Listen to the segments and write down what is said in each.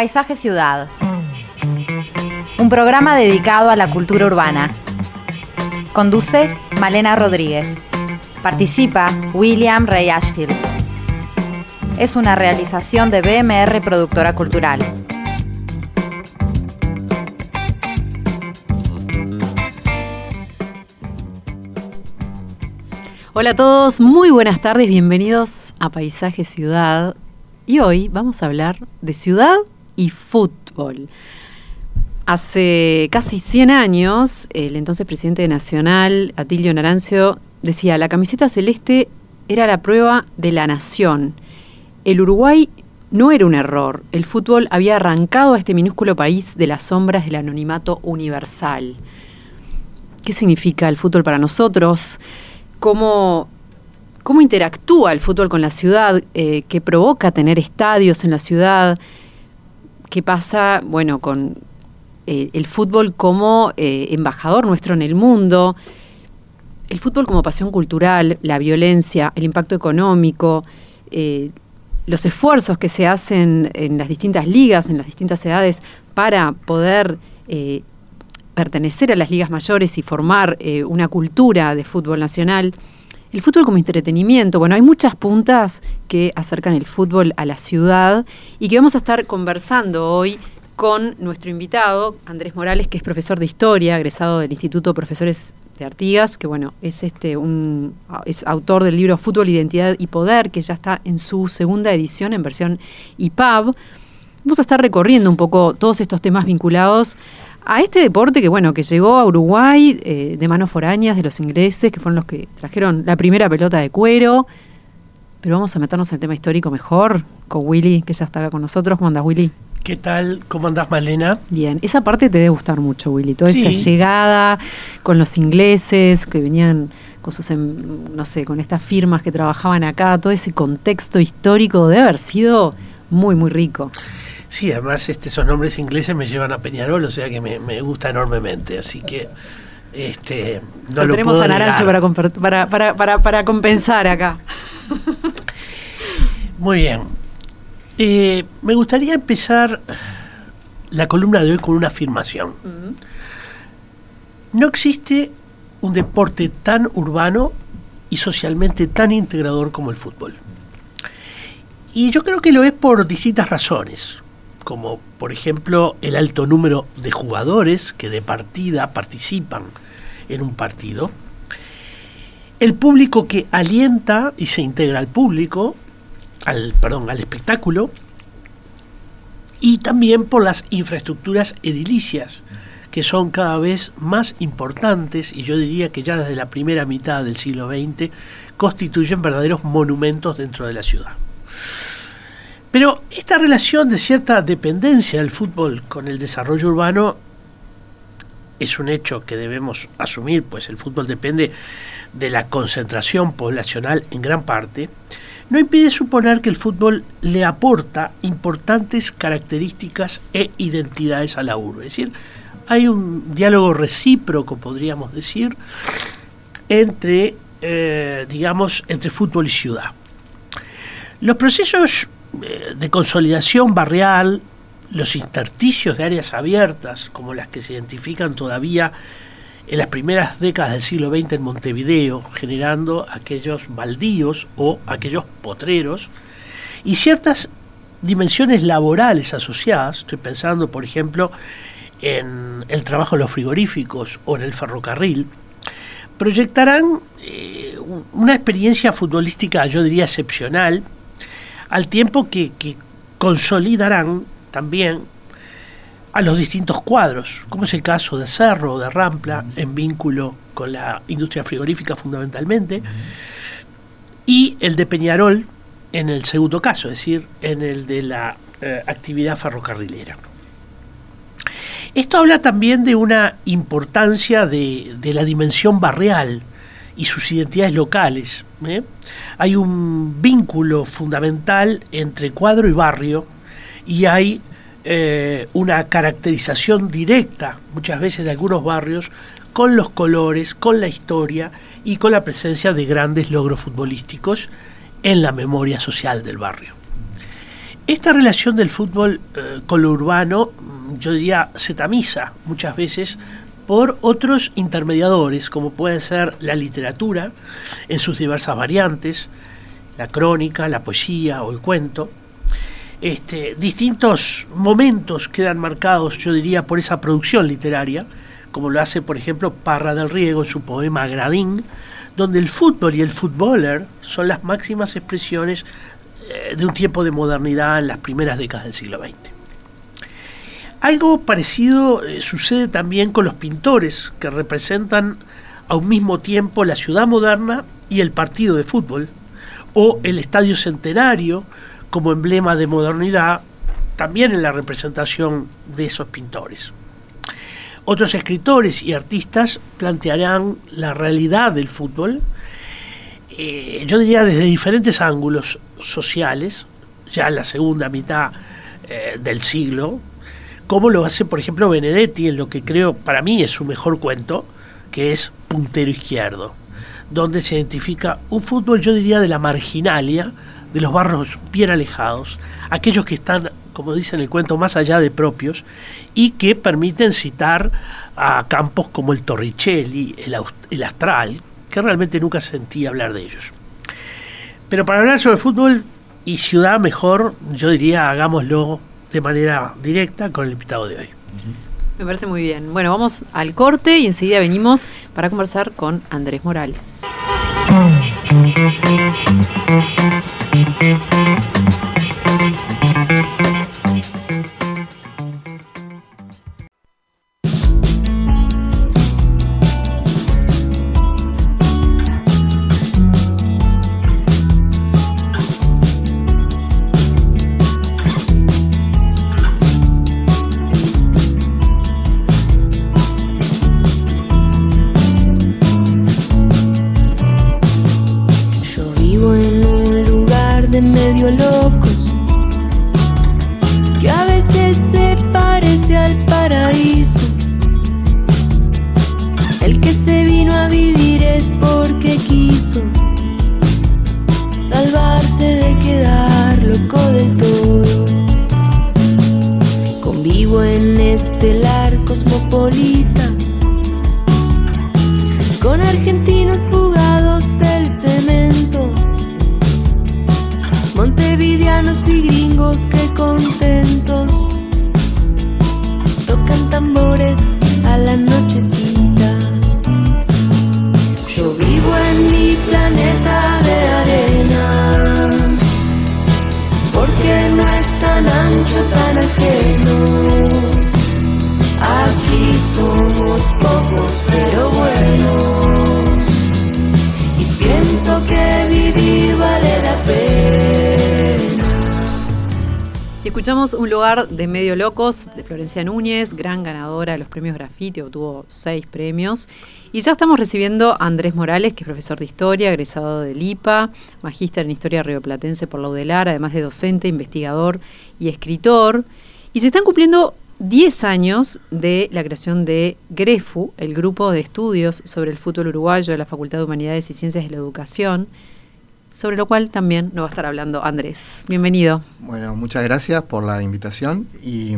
Paisaje Ciudad. Un programa dedicado a la cultura urbana. Conduce Malena Rodríguez. Participa William Ray Ashfield. Es una realización de BMR Productora Cultural. Hola a todos, muy buenas tardes, bienvenidos a Paisaje Ciudad. Y hoy vamos a hablar de ciudad y fútbol. Hace casi 100 años, el entonces presidente Nacional, Atilio Narancio, decía, la camiseta celeste era la prueba de la nación. El Uruguay no era un error, el fútbol había arrancado a este minúsculo país de las sombras del anonimato universal. ¿Qué significa el fútbol para nosotros? cómo, cómo interactúa el fútbol con la ciudad, eh, qué provoca tener estadios en la ciudad, qué pasa, bueno, con eh, el fútbol como eh, embajador nuestro en el mundo, el fútbol como pasión cultural, la violencia, el impacto económico, los esfuerzos que se hacen en las distintas ligas, en las distintas edades, para poder pertenecer a las ligas mayores y formar eh, una cultura de fútbol nacional. El fútbol como entretenimiento, bueno, hay muchas puntas que acercan el fútbol a la ciudad y que vamos a estar conversando hoy con nuestro invitado, Andrés Morales, que es profesor de historia, egresado del Instituto Profesores de Artigas, que bueno, es este un es autor del libro Fútbol, Identidad y Poder, que ya está en su segunda edición en versión IPAB. Vamos a estar recorriendo un poco todos estos temas vinculados a este deporte que bueno que llegó a Uruguay eh, de manos foráneas de los ingleses que fueron los que trajeron la primera pelota de cuero pero vamos a meternos en el tema histórico mejor con Willy que ya está acá con nosotros cómo andas Willy ¿Qué tal? ¿Cómo andás, Malena? Bien, esa parte te debe gustar mucho, Willy. Toda esa llegada con los ingleses que venían con sus, em, no sé, con estas firmas que trabajaban acá, todo ese contexto histórico debe haber sido muy, muy rico. Sí, además este, esos nombres ingleses me llevan a Peñarol, o sea que me, gusta enormemente, así que este, no lo, tenemos a Naranjo para, para, para, para, compensar acá. Muy bien. Eh, me gustaría empezar la columna de hoy con una afirmación. No existe un deporte tan urbano y socialmente tan integrador como el fútbol. Y yo creo que lo es por distintas razones como por ejemplo el alto número de jugadores que de partida participan en un partido, el público que alienta y se integra al público, al, perdón, al espectáculo, y también por las infraestructuras edilicias, que son cada vez más importantes y yo diría que ya desde la primera mitad del siglo XX constituyen verdaderos monumentos dentro de la ciudad. Pero esta relación de cierta dependencia del fútbol con el desarrollo urbano es un hecho que debemos asumir, pues el fútbol depende de la concentración poblacional en gran parte, no impide suponer que el fútbol le aporta importantes características e identidades a la urbe. Es decir, hay un diálogo recíproco, podríamos decir, entre, eh, digamos, entre fútbol y ciudad. Los procesos de consolidación barrial, los intersticios de áreas abiertas, como las que se identifican todavía en las primeras décadas del siglo XX en Montevideo, generando aquellos baldíos o aquellos potreros, y ciertas dimensiones laborales asociadas, estoy pensando por ejemplo en el trabajo en los frigoríficos o en el ferrocarril, proyectarán eh, una experiencia futbolística, yo diría, excepcional, al tiempo que, consolidarán también a los distintos cuadros, como es el caso de Cerro o de Rampla, en vínculo con la industria frigorífica fundamentalmente, y el de Peñarol en el segundo caso, es decir, en el de la eh, actividad ferrocarrilera. Esto habla también de una importancia de, de la dimensión barrial y sus identidades locales. ¿eh? Hay un vínculo fundamental entre cuadro y barrio y hay eh, una caracterización directa muchas veces de algunos barrios con los colores, con la historia y con la presencia de grandes logros futbolísticos en la memoria social del barrio. Esta relación del fútbol eh, con lo urbano, yo diría, se tamiza muchas veces por otros intermediadores, como puede ser la literatura en sus diversas variantes, la crónica, la poesía o el cuento. Este, distintos momentos quedan marcados, yo diría, por esa producción literaria, como lo hace, por ejemplo, Parra del Riego en su poema Gradín, donde el fútbol y el futboler son las máximas expresiones eh, de un tiempo de modernidad en las primeras décadas del siglo XX. Algo parecido eh, sucede también con los pintores que representan a un mismo tiempo la ciudad moderna y el partido de fútbol, o el estadio centenario como emblema de modernidad, también en la representación de esos pintores. Otros escritores y artistas plantearán la realidad del fútbol, eh, yo diría desde diferentes ángulos sociales, ya en la segunda mitad eh, del siglo, como lo hace, por ejemplo, Benedetti en lo que creo para mí es su mejor cuento, que es Puntero Izquierdo, donde se identifica un fútbol, yo diría, de la marginalia, de los barrios bien alejados, aquellos que están como dice en el cuento, más allá de propios, y que permiten citar a campos como el Torricelli, el, Astral, que realmente nunca sentí hablar de ellos. Pero para hablar sobre fútbol y ciudad mejor, yo diría hagámoslo de manera directa con el invitado de hoy. Me parece muy bien. Bueno, vamos al corte y enseguida venimos para conversar con Andrés Morales. De medio locos de Florencia Núñez, gran ganadora de los premios Graffiti, obtuvo seis premios. Y ya estamos recibiendo a Andrés Morales, que es profesor de historia, egresado del IPA, magíster en historia rioplatense por la UDELAR, además de docente, investigador y escritor. Y se están cumpliendo 10 años de la creación de GREFU, el grupo de estudios sobre el fútbol uruguayo de la Facultad de Humanidades y Ciencias de la Educación sobre lo cual también nos va a estar hablando Andrés. Bienvenido. Bueno, muchas gracias por la invitación y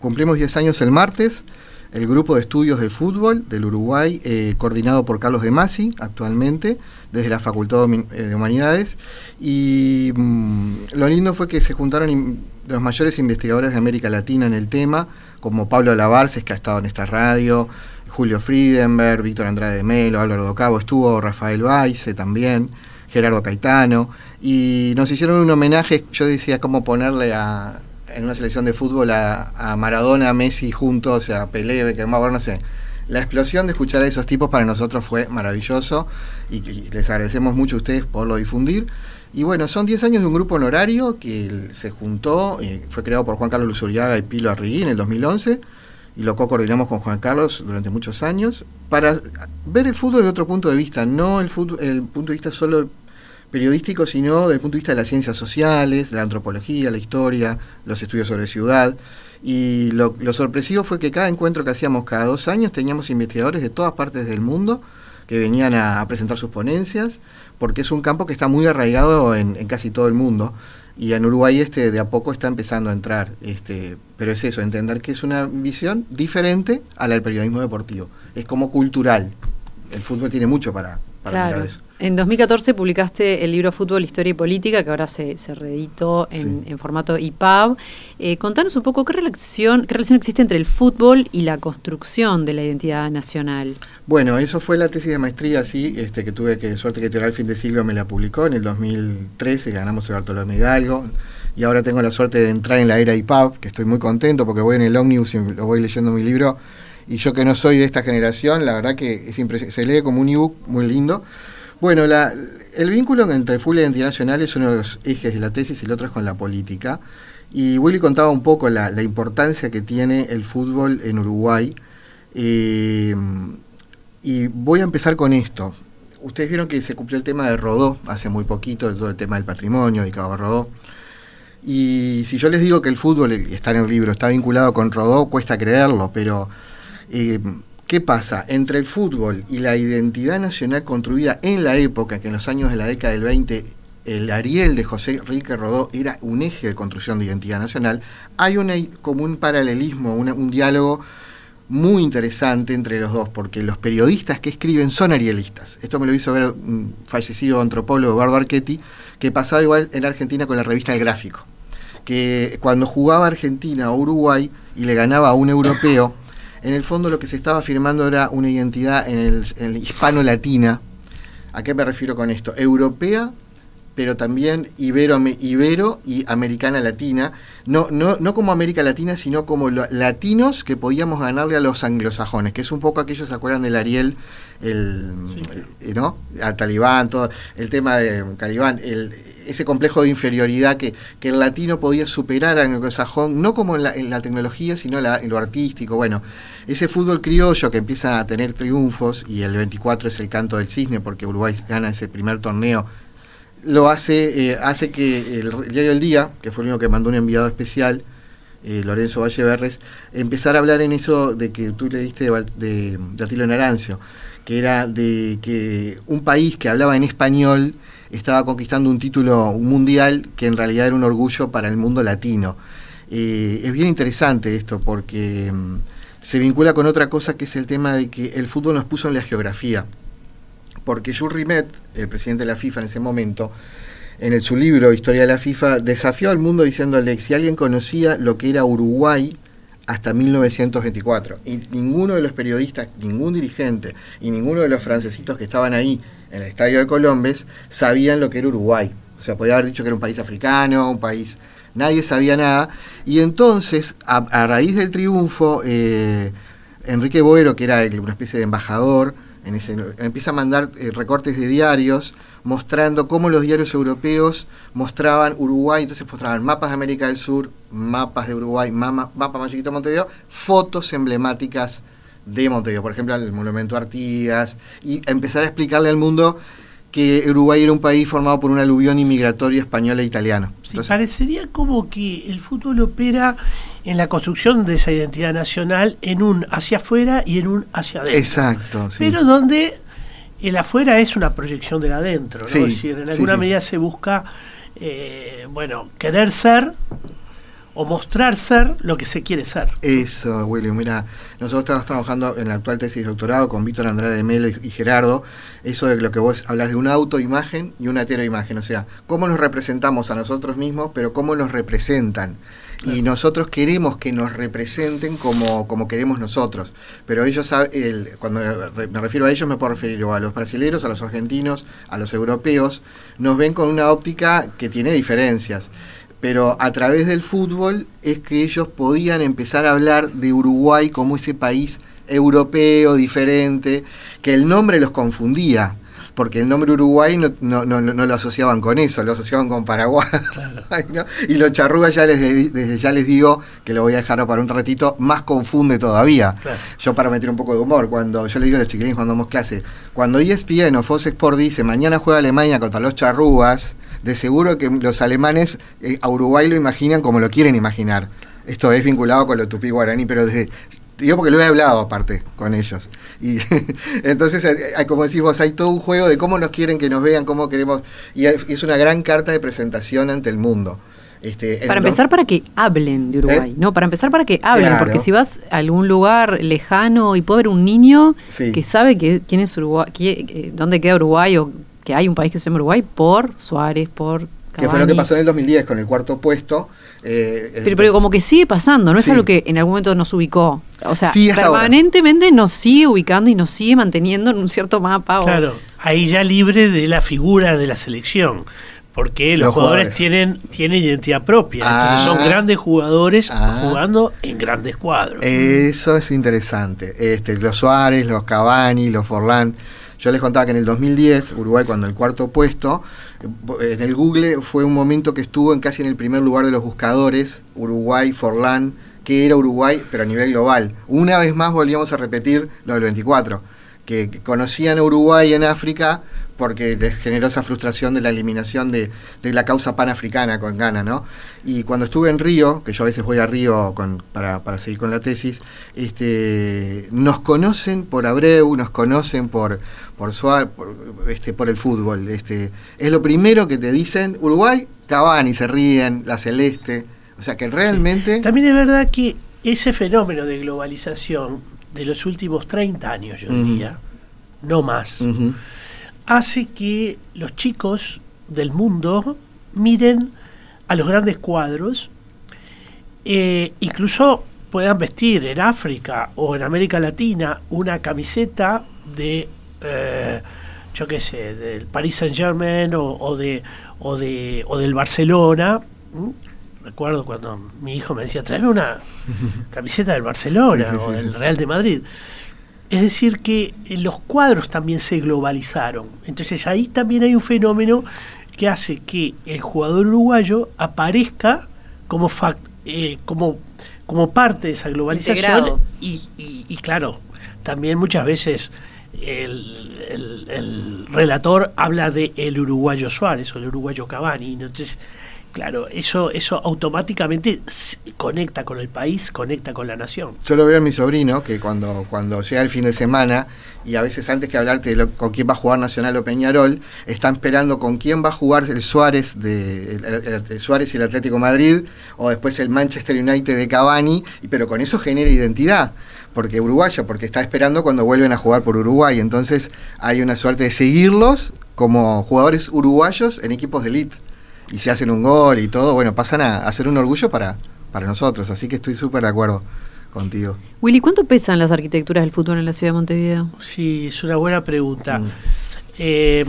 cumplimos 10 años el martes. El grupo de estudios del fútbol del Uruguay, eh, coordinado por Carlos de Masi, actualmente, desde la Facultad de eh, Humanidades. Y mm, lo lindo fue que se juntaron los mayores investigadores de América Latina en el tema, como Pablo Lavarces, que ha estado en esta radio, Julio Friedenberg, Víctor Andrade de Melo, Álvaro Docabo, estuvo Rafael Baice también. Gerardo Caetano, y nos hicieron un homenaje, yo decía cómo ponerle a, en una selección de fútbol a, Maradona, Messi juntos, a Pelé, que no sé. La explosión de escuchar a esos tipos para nosotros fue maravilloso y, les agradecemos mucho a ustedes por lo difundir. Y bueno, son 10 años de un grupo honorario que se juntó, fue creado por Juan Carlos Luzuriaga y Pilo Arriguí en el 2011 y lo co-coordinamos con Juan Carlos durante muchos años, para ver el fútbol de otro punto de vista, no el, fútbol, el punto de vista solo periodístico, sino desde el punto de vista de las ciencias sociales, la antropología, la historia, los estudios sobre ciudad. Y lo, sorpresivo fue que cada encuentro que hacíamos cada dos años teníamos investigadores de todas partes del mundo que venían a, presentar sus ponencias, porque es un campo que está muy arraigado en, casi todo el mundo. y en Uruguay este de a poco está empezando a entrar. Este, pero es eso, entender que es una visión diferente a la del periodismo deportivo. Es como cultural. El fútbol tiene mucho para, claro. En 2014 publicaste el libro Fútbol, Historia y Política, que ahora se, se reeditó en, formato IPAB. Eh, contanos un poco qué relación, qué relación existe entre el fútbol y la construcción de la identidad nacional. Bueno, eso fue la tesis de maestría, sí, este, que tuve que suerte que Editorial Fin de Siglo me la publicó en el 2013, ganamos el Bartolomé Hidalgo. Y ahora tengo la suerte de entrar en la era IPAB, que estoy muy contento porque voy en el ómnibus y lo voy leyendo mi libro y yo que no soy de esta generación, la verdad que es se lee como un ebook muy lindo. Bueno, el vínculo entre y la identidad nacional es uno de los ejes de la tesis y el otro es con la política. Y Willy contaba un poco la, importancia que tiene el fútbol en Uruguay. Eh, y voy a empezar con esto. Ustedes vieron que se cumplió el tema de Rodó hace muy poquito, todo el tema del patrimonio dedicado a Rodó. Y si yo les digo que el fútbol, está en el libro, está vinculado con Rodó, cuesta creerlo, pero eh, ¿Qué pasa? Entre el fútbol y la identidad nacional construida en la época, que en los años de la década del 20 el Ariel de José Enrique Rodó era un eje de construcción de identidad nacional, hay una, como un paralelismo, un diálogo muy interesante entre los dos, porque los periodistas que escriben son arielistas. Esto me lo hizo ver un fallecido antropólogo, Eduardo Archetti, que pasaba igual en Argentina con la revista El Gráfico, que cuando jugaba Argentina o Uruguay y le ganaba a un europeo, en el fondo lo que se estaba afirmando era una identidad en el, hispano-latina. ¿A qué me refiero con esto? Europea, pero también ibero, ibero y americana latina. No, no, no como América Latina, sino como latinos que podíamos ganarle a los anglosajones, que es un poco aquellos se acuerdan del Ariel, el, eh, ¿no? Al talibán, todo el tema de Calibán, el, ese complejo de inferioridad que, el latino podía superar al anglosajón, no como en la, tecnología, sino en lo artístico. Bueno, ese fútbol criollo que empieza a tener triunfos, y el 24 es el canto del cisne, porque Uruguay gana ese primer torneo, lo hace, eh, hace que el, diario El Día, que fue el único que mandó un enviado especial, eh, Lorenzo Valleverres, empezar a hablar en eso de que tú le diste de, de, de Atilo Narancio, que era de que un país que hablaba en español estaba conquistando un título mundial que en realidad era un orgullo para el mundo latino. Eh, es bien interesante esto porque mm, se vincula con otra cosa que es el tema de que el fútbol nos puso en la geografía. Porque Jules Rimet, el presidente de la FIFA en ese momento, en el, su libro Historia de la FIFA, desafió al mundo diciéndole si alguien conocía lo que era Uruguay hasta 1924. Y ninguno de los periodistas, ningún dirigente y ninguno de los francesitos que estaban ahí en el estadio de Colombes sabían lo que era Uruguay. O sea, podía haber dicho que era un país africano, un país... Nadie sabía nada. Y entonces, a, raíz del triunfo, eh, Enrique Boero, que era una especie de embajador, en ese, empieza a mandar eh, recortes de diarios mostrando cómo los diarios europeos mostraban Uruguay, entonces mostraban mapas de América del Sur, mapas de Uruguay, mapa, mapa más chiquito de Montevideo, fotos emblemáticas de Montevideo, por ejemplo, el Monumento Artigas, y empezar a explicarle al mundo que Uruguay era un país formado por una aluvión inmigratorio español e italiano. parecería como que el fútbol opera en la construcción de esa identidad nacional en un hacia afuera y en un hacia adentro. Exacto, Pero donde el afuera es una proyección del adentro, ¿no? en alguna medida se busca, eh, bueno, querer ser o mostrar ser lo que se quiere ser. Eso, William. Mira, nosotros estamos trabajando en la actual tesis de doctorado con Víctor Andrade de Melo y, Gerardo, eso de lo que vos hablas de una autoimagen y una heteroimagen, o sea, cómo nos representamos a nosotros mismos, pero cómo nos representan. Y nosotros queremos que nos representen como, como queremos nosotros. Pero ellos, el, cuando me refiero a ellos, me puedo referir a los brasileños, a los argentinos, a los europeos, nos ven con una óptica que tiene diferencias pero a través del fútbol es que ellos podían empezar a hablar de Uruguay como ese país europeo, diferente, que el nombre los confundía, porque el nombre Uruguay no, no, no, no lo asociaban con eso, lo asociaban con Paraguay. Y los charrugas ya les, desde ya les digo, que lo voy a dejar para un ratito, más confunde todavía. Yo para meter un poco de humor, cuando yo le digo a los chiquilines cuando damos clase, cuando ESPN o Fox Sport dice, mañana juega Alemania contra los charrugas, de seguro que los alemanes eh, a Uruguay lo imaginan como lo quieren imaginar. Esto es vinculado con lo tupí guaraní, pero desde digo porque lo he hablado aparte con ellos. Y entonces, eh, como decís vos, hay todo un juego de cómo nos quieren que nos vean, cómo queremos. Y es una gran carta de presentación ante el mundo. Este, para empezar, para que hablen de Uruguay, ¿Eh? ¿no? Para empezar, para que hablen, porque si vas a algún lugar lejano y puede haber un niño que sabe que, quién es Uruguay, dónde queda Uruguay o que hay un país que se llama Uruguay por Suárez, por que fue lo que pasó en el 2010 con el cuarto puesto. Eh, pero, como que sigue pasando, no es algo que en algún momento nos ubicó. O sea, permanentemente nos sigue ubicando y nos sigue manteniendo en un cierto mapa. Claro, ahí ya libre de la figura de la selección porque los, jugadores, tienen, tienen identidad propia. entonces son ah. grandes jugadores ah. jugando en grandes cuadros. Eso es interesante. Este, los Suárez, los Cavani, los Forlán. Yo les contaba que en el 2010, Uruguay cuando el cuarto puesto, en el Google fue un momento que estuvo en casi en el primer lugar de los buscadores, Uruguay, Forlán, que era Uruguay, pero a nivel global. Una vez más volvíamos a repetir lo del 24, que conocían a Uruguay en África, porque generó esa frustración de la eliminación de, la causa panafricana con Ghana, ¿no? Y cuando estuve en Río, que yo a veces voy a Río para, seguir con la tesis, este, nos conocen por Abreu, nos conocen por por, por, este, por el fútbol. Este, es lo primero que te dicen, Uruguay, Cavani, se ríen, la celeste. O sea que realmente... También es verdad que ese fenómeno de globalización de los últimos 30 años, yo diría, no más, hace que los chicos del mundo miren a los grandes cuadros, eh, incluso puedan vestir en África o en América Latina una camiseta de, eh, yo qué sé, del Paris Saint Germain o, de, o, de, o del Barcelona. Recuerdo cuando mi hijo me decía, tráeme una camiseta del Barcelona o del Real de Madrid. Es decir, que eh, los cuadros también se globalizaron. Entonces ahí también hay un fenómeno que hace que el jugador uruguayo aparezca como, eh, como, como parte de esa globalización. Y, claro, también muchas veces el, el, relator habla de el uruguayo Suárez o el uruguayo Cavani. Entonces Claro, eso, eso automáticamente conecta con el país, conecta con la nación. Yo lo veo en mi sobrino, que cuando, cuando llega el fin de semana, y a veces antes que hablarte de con quién va a jugar Nacional o Peñarol, están esperando con quién va a jugar el Suárez de Suárez y el Atlético Madrid, o después el Manchester United de Cavani, pero con eso genera identidad porque uruguaya, porque está esperando cuando vuelven a jugar por Uruguay. Entonces hay una suerte de seguirlos como jugadores uruguayos en equipos de elite y se hacen un gol y todo, bueno, pasan a, ser un orgullo para, para nosotros. Así que estoy súper de acuerdo contigo. Willy, ¿cuánto pesan las arquitecturas del fútbol en la ciudad de Montevideo? Sí, es una buena pregunta. Mm. Eh,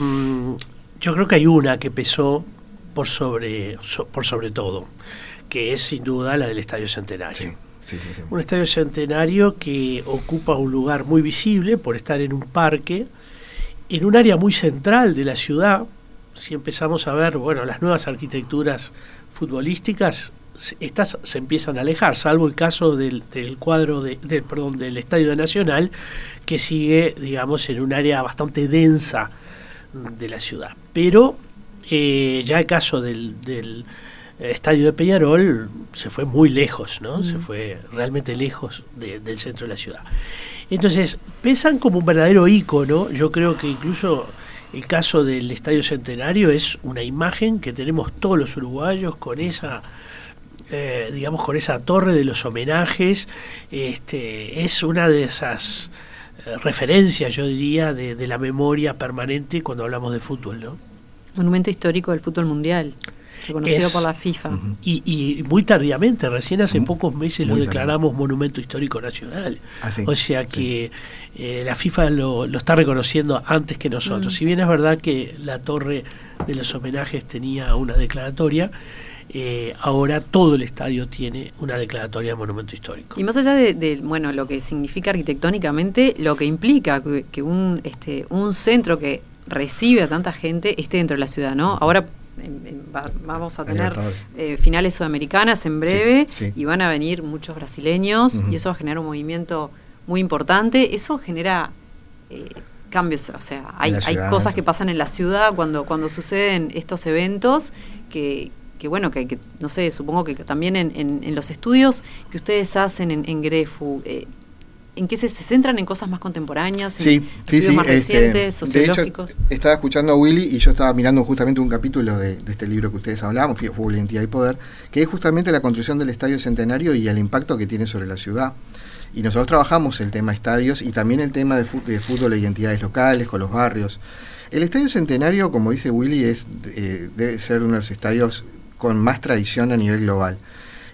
yo creo que hay una que pesó por sobre, por sobre todo, que es sin duda la del Estadio Centenario. Sí, sí, sí, un estadio centenario que ocupa un lugar muy visible por estar en un parque, en un área muy central de la ciudad, si empezamos a ver, bueno, las nuevas arquitecturas futbolísticas, estas se empiezan a alejar, salvo el caso del, cuadro de, perdón, del Estadio Nacional, que sigue, digamos, en un área bastante densa de la ciudad. Pero eh, ya el caso del, del, Estadio de Peñarol se fue muy lejos, ¿no? Se fue realmente lejos del centro de la ciudad. Entonces, pesan como un verdadero ícono, yo creo que incluso el caso del Estadio Centenario es una imagen que tenemos todos los uruguayos con esa, eh, digamos, con esa torre de los homenajes. Este, es una de esas eh, referencias, yo diría, de, de, la memoria permanente cuando hablamos de fútbol, ¿no? Monumento histórico del fútbol mundial reconocido por la FIFA. y, muy tardíamente, recién hace pocos meses lo declaramos Monumento Histórico Nacional. Ah, o sea que eh, la FIFA lo, está reconociendo antes que nosotros. Mm. Si bien es verdad que la torre de los homenajes tenía una declaratoria, eh, ahora todo el estadio tiene una declaratoria de monumento histórico. Y más allá de, bueno lo que significa arquitectónicamente, lo que implica que, un, este, un centro que recibe a tanta gente esté dentro de la ciudad, ¿no? Ahora vamos a tener eh, finales sudamericanas en breve y van a venir muchos brasileños y eso va a generar un movimiento muy importante. Eso genera eh, cambios, o sea, hay, hay cosas que pasan en la ciudad cuando, cuando suceden estos eventos que, que bueno, que, no sé, supongo que también en, en, los estudios que ustedes hacen en, en Grefu, eh, ¿En qué se, se centran en cosas más contemporáneas? En Sí, sí, sí. más este, recientes, de sociológicos. hecho, estaba escuchando a Willy y yo estaba mirando justamente un capítulo de, de este libro que ustedes hablaban, Fútbol, Identidad y Poder, que es justamente la construcción del Estadio Centenario y el impacto que tiene sobre la ciudad. Y nosotros trabajamos el tema estadios y también el tema de, fu- de fútbol e identidades locales con los barrios. El Estadio Centenario, como dice Willy, es, eh, debe ser uno de los estadios con más tradición a nivel global.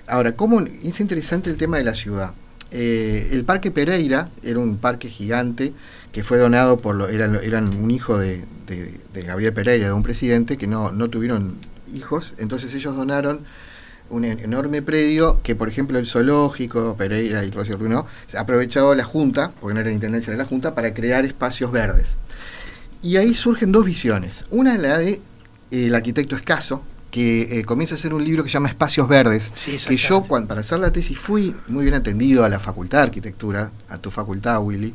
Ahora, ¿cómo es interesante el tema de la ciudad? Eh, el Parque Pereira era un parque gigante que fue donado por, lo, eran, un hijo de, de- Gabriel Pereira, de un presidente que no, no tuvieron hijos, entonces ellos donaron un en- enorme predio que, por ejemplo, el zoológico, Pereira y Rocío Ruino, se ha aprovechado la Junta, porque no era la Intendencia de la Junta, para crear espacios verdes. Y ahí surgen dos visiones. Una la de eh, el arquitecto Escaso, que eh, comienza a hacer un libro que se llama Espacios Verdes, Sí, que yo cuando, para hacer la tesis fui muy bien atendido a la facultad de arquitectura, a tu facultad, Willy,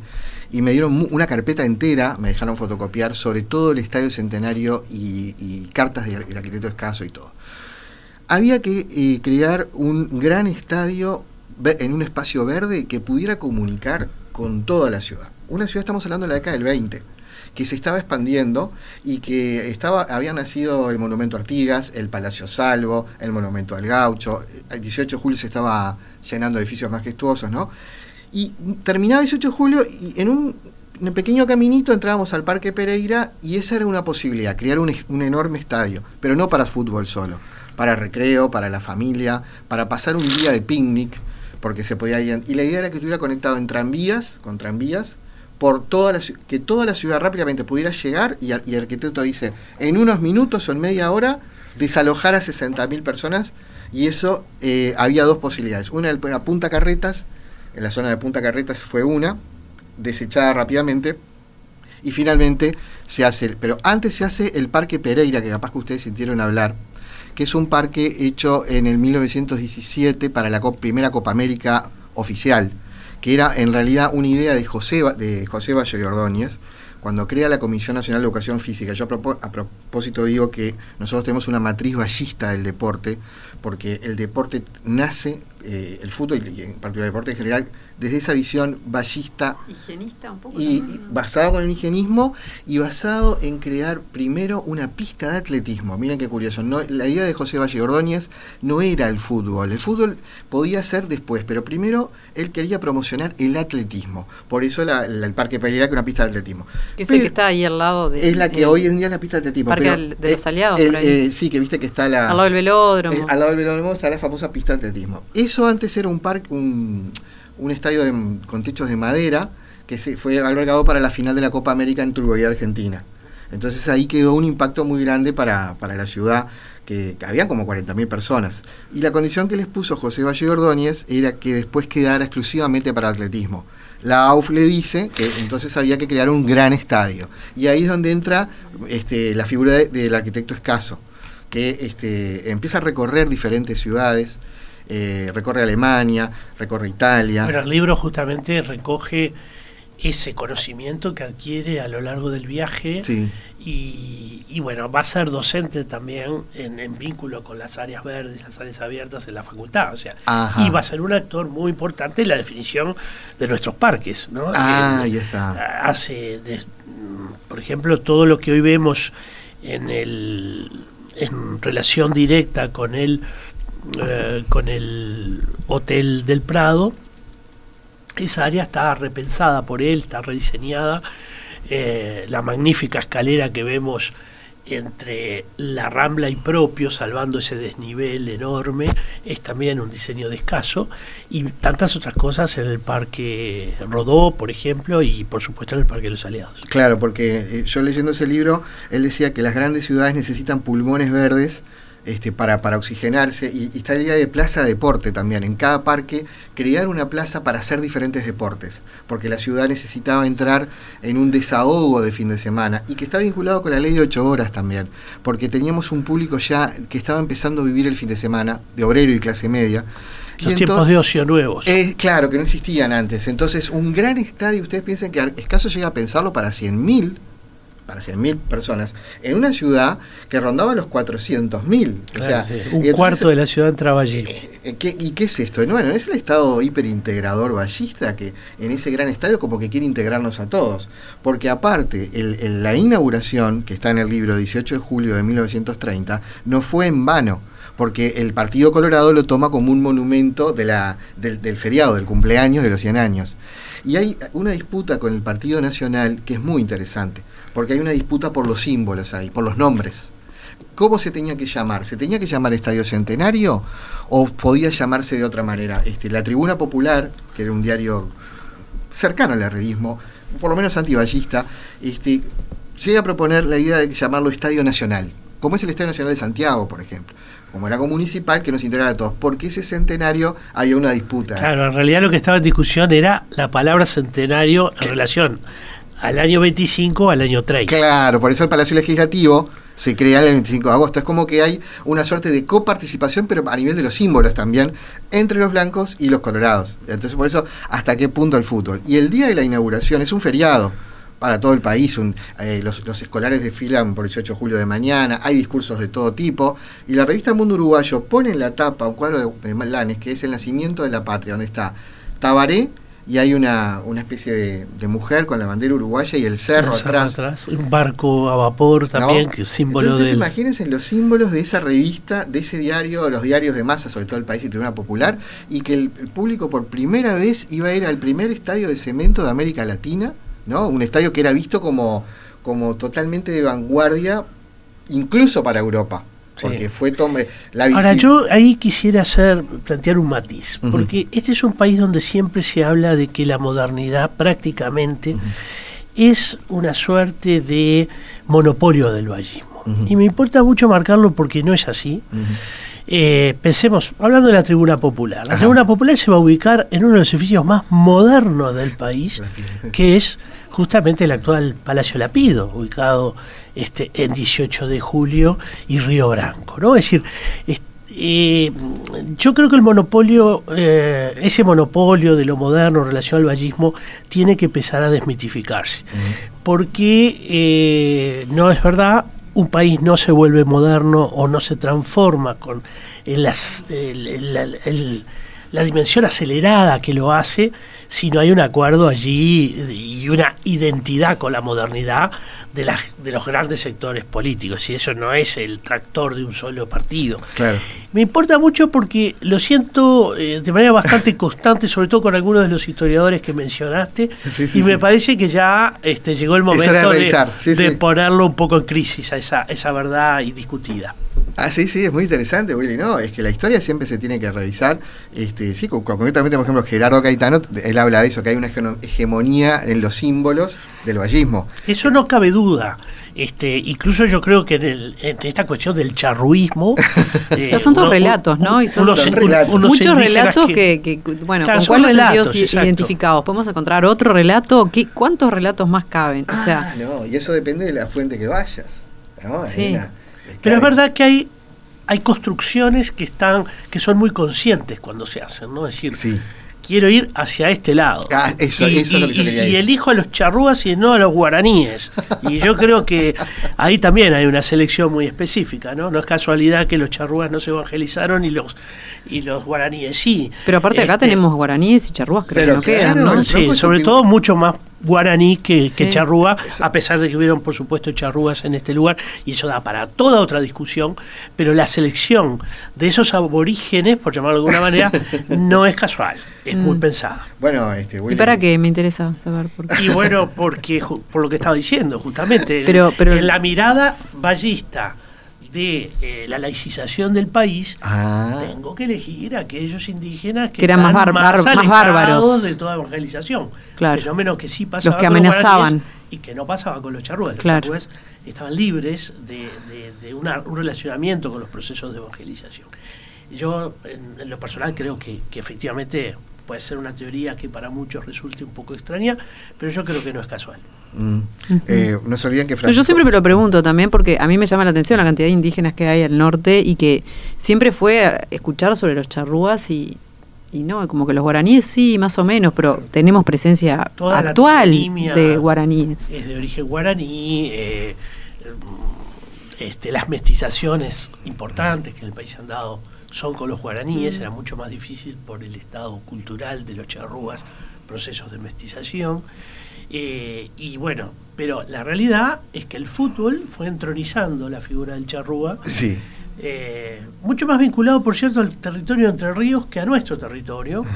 y me dieron una carpeta entera, me dejaron fotocopiar sobre todo el Estadio Centenario y, y cartas del del arquitecto Escaso y todo. Había que eh, crear un gran estadio en un espacio verde que pudiera comunicar con toda la ciudad. Una ciudad, estamos hablando de la década del 20, que se estaba expandiendo y que estaba, había nacido el Monumento Artigas, el Palacio Salvo, el Monumento al Gaucho. El 18 de julio se estaba llenando edificios majestuosos, ¿no? Y terminaba el 18 de julio y en un, en un pequeño caminito entrábamos al Parque Pereira y esa era una posibilidad, crear un, un enorme estadio, pero no para fútbol solo, para recreo, para la familia, para pasar un día de picnic, porque se podía ir. Y la idea era que estuviera conectado en tranvías, con tranvías, por toda la, que toda la ciudad rápidamente pudiera llegar y, el arquitecto dice, en unos minutos o en media hora, desalojar a 60.000 personas y eso eh, había dos posibilidades. Una era Punta Carretas, en la zona de Punta Carretas fue una, desechada rápidamente, y finalmente se hace, pero antes se hace el Parque Pereira, que capaz que ustedes sintieron hablar, que es un parque hecho en el 1917 para la primera Copa América oficial, que era en realidad una idea de José, de José Valle de Ordóñez, cuando crea la Comisión Nacional de Educación Física. Yo a propósito digo que nosotros tenemos una matriz ballista del deporte, porque el deporte nace, eh, el fútbol y en particular el deporte en general, desde esa visión ballista Higienista un poco. y, y basado con el higienismo y basado en crear primero una pista de atletismo. Miren qué curioso. No, la idea de José Valle Ordóñez no era el fútbol. El fútbol podía ser después, pero primero él quería promocionar el atletismo. Por eso la- la- el Parque Pereira, que es una pista de atletismo. Que es el que está ahí al lado de. es la que hoy en día es la pista de atletismo. Parque pero, del- de los Aliados, el- por ahí. eh, sí, que viste que está la... Al lado del velódromo. Es- al lado del velódromo está la famosa pista de atletismo. Eso antes era un parque, un, un estadio de- con techos de madera que se fue albergado para la final de la Copa América en Uruguay Argentina. Entonces ahí quedó un impacto muy grande para, para la ciudad, que, que había como 40.000 personas. Y la condición que les puso José Valle Ordóñez era que después quedara exclusivamente para atletismo. La AUF le dice que entonces había que crear un gran estadio. Y ahí es donde entra este, la figura de- del arquitecto escaso que este, empieza a recorrer diferentes ciudades, eh, recorre Alemania, recorre Italia. Bueno, el libro justamente recoge ese conocimiento que adquiere a lo largo del viaje Sí. y, y bueno, va a ser docente también en, en vínculo con las áreas verdes, las áreas abiertas en la facultad, o sea, Ajá. y va a ser un actor muy importante en la definición de nuestros parques, ¿no? Ah, Eh, ahí está. hace, de- por ejemplo, todo lo que hoy vemos en el en relación directa con el eh, con el hotel del Prado, esa área está repensada por él, está rediseñada. Eh, la magnífica escalera que vemos entre la Rambla y propio, salvando ese desnivel enorme, es también un diseño de escaso, y tantas otras cosas en el Parque Rodó, por ejemplo, y por supuesto en el Parque de los Aliados. Claro, porque eh, yo leyendo ese libro, él decía que las grandes ciudades necesitan pulmones verdes este, para, para oxigenarse y, y está la idea de plaza deporte también. En cada parque crear una plaza para hacer diferentes deportes, porque la ciudad necesitaba entrar en un desahogo de fin de semana y que está vinculado con la ley de ocho horas también, porque teníamos un público ya que estaba empezando a vivir el fin de semana, de obrero y clase media. Los tiempos de ocio nuevos. claro, que no existían antes. Entonces, un gran estadio, ustedes piensan que Escaso llega a pensarlo para 100.000 para 100.000 personas, en una ciudad que rondaba los 400.000. o sea, sí. Un cuarto de la ciudad entraba allí. Eh, ¿qué, ¿Y qué es esto? Bueno, es el Estado hiperintegrador ballista que en ese gran estadio como que quiere integrarnos a todos. Porque aparte, el, el, la inauguración, que está en el libro 18 de julio de 1930, no fue en vano porque el Partido Colorado lo toma como un monumento del, feriado, del cumpleaños de los 100 años. Y hay una disputa con el Partido Nacional que es muy interesante, porque hay una disputa por los símbolos ahí, por los nombres. ¿Cómo se tenía que llamar? ¿Se tenía que llamar Estadio Centenario o podía llamarse de otra manera? Este, la Tribuna Popular, que era un diario cercano al herrerismo, por lo menos antiballista, este, llega a proponer la idea de llamarlo Estadio Nacional, como es el Estadio Nacional de Santiago, por ejemplo como era municipal, que nos integrara a todos. Porque ese centenario había una disputa. Claro, en realidad lo que estaba en discusión era la palabra centenario en relación al año 25 al año 30. Claro, por eso el Palacio Legislativo se crea el 25 de agosto. Es como que hay una suerte de coparticipación, pero a nivel de los símbolos también, entre los blancos y los colorados. Entonces, por eso, ¿hasta qué punto el fútbol? Y el día de la inauguración es un feriado para todo el país. Un, eh, los, los, escolares desfilan por 18 de julio de mañana, hay discursos de todo tipo. Y la revista Mundo Uruguayo pone en la tapa un cuadro de, de Malanes, que es el nacimiento de la patria, donde está Tabaré y hay una, una especie de, de, mujer con la bandera uruguaya y el cerro, atrás. atrás. Un barco a vapor también, ¿no? que es símbolo Entonces, del... imagínense los símbolos de esa revista, de ese diario, los diarios de masa, sobre todo el país y Tribuna Popular, y que el, el público por primera vez iba a ir al primer estadio de cemento de América Latina, ¿no? Un estadio que era visto como, como totalmente de vanguardia, incluso para Europa. Porque sí. fue tome, la Ahora, yo ahí quisiera hacer, plantear un matiz, uh -huh. porque este es un país donde siempre se habla de que la modernidad prácticamente uh -huh. es una suerte de monopolio del vallismo. Uh -huh. Y me importa mucho marcarlo porque no es así. Eh, pensemos, hablando de la tribuna popular, la Ajá. tribuna popular se va a ubicar en uno de los edificios más modernos del país, que es justamente el actual Palacio Lapido, ubicado este, en 18 de julio y Río Branco. ¿no? Es decir, eh, yo creo que el monopolio, eh, ese monopolio de lo moderno en relación al vallismo, tiene que empezar a desmitificarse. Uh -huh. Porque eh, no es verdad, un país no se vuelve moderno o no se transforma con las, el, el, el, la dimensión acelerada que lo hace si no hay un acuerdo allí y una identidad con la modernidad de, las, de los grandes sectores políticos. Y eso no es el tractor de un solo partido. Claro. Me importa mucho porque lo siento eh, de manera bastante constante, sobre todo con algunos de los historiadores que mencionaste, sí, sí, y me sí. parece que ya este, llegó el momento de, de, de ponerlo un poco en crisis a esa, esa verdad indiscutida. Ah, sí, sí, es muy interesante, Willy. No, es que la historia siempre se tiene que revisar. Este, sí, concretamente, por ejemplo, Gerardo Caetano, él habla de eso, que hay una hegemonía en los símbolos del vallismo. Eso no cabe duda. Este, incluso yo creo que en, el, en esta cuestión del charruismo. eh, son todos uno, relatos, ¿no? Y son, unos, son relatos. Unos muchos relatos que, que, que, bueno, claro, ¿con cuáles relatos identificados? ¿Podemos encontrar otro relato? ¿Qué, ¿Cuántos relatos más caben? Ah, o sea, no, y eso depende de la fuente que vayas. ¿no? Sí. Una, pero es verdad que hay hay construcciones que están que son muy conscientes cuando se hacen, ¿no? Es decir, sí. quiero ir hacia este lado. Ah, eso, y, eso y, es lo que yo quería y, y elijo a los charrúas y no a los guaraníes. y yo creo que ahí también hay una selección muy específica, ¿no? No es casualidad que los charrúas no se evangelizaron y los y los guaraníes sí. Pero aparte acá este, tenemos guaraníes y charrúas, creo pero que no quedan, ¿no? Sí, sobre todo mucho más guaraní que, Sí. que charrúa, a pesar de que hubieron, por supuesto, charrúas en este lugar, y eso da para toda otra discusión, pero la selección de esos aborígenes, por llamarlo de alguna manera, no es casual, es muy Mm. pensada. Bueno, este, ¿Y para qué? Me interesa saber por qué. Y bueno, porque por lo que estaba diciendo, justamente, Pero- pero- en la mirada ballista de eh, la laicización del país, Ah, tengo que elegir a aquellos indígenas que, Que eran más más alejados bárbaros. de toda evangelización. Claro. Fenómeno que sí pasaba Los que con amenazaban. guaraníes y que no pasaba con los charrúas. Los Claro. charrúas estaban libres de, de- de una- un relacionamiento con los procesos de evangelización. Yo, en, en lo personal, creo que, que efectivamente puede ser una teoría que para muchos resulte un poco extraña, pero yo creo que no es casual. mm. Eh, no se olviden que No, Francisco... yo siempre me lo pregunto también porque a mí me llama la atención la cantidad de indígenas que hay al norte y que siempre fue a escuchar sobre los charrúas y, y no, como que los guaraníes sí, más o menos, pero tenemos presencia Toda actual de guaraníes. Es de origen guaraní. eh, este, las mestizaciones importantes que en el país se han dado son con los guaraníes. Era mucho más difícil por el estado cultural de los charrúas, procesos de mestización. Eh, y bueno, pero la realidad es que el fútbol fue entronizando la figura del charrúa. Sí. eh, mucho más vinculado, por cierto, al territorio de Entre Ríos que a nuestro territorio.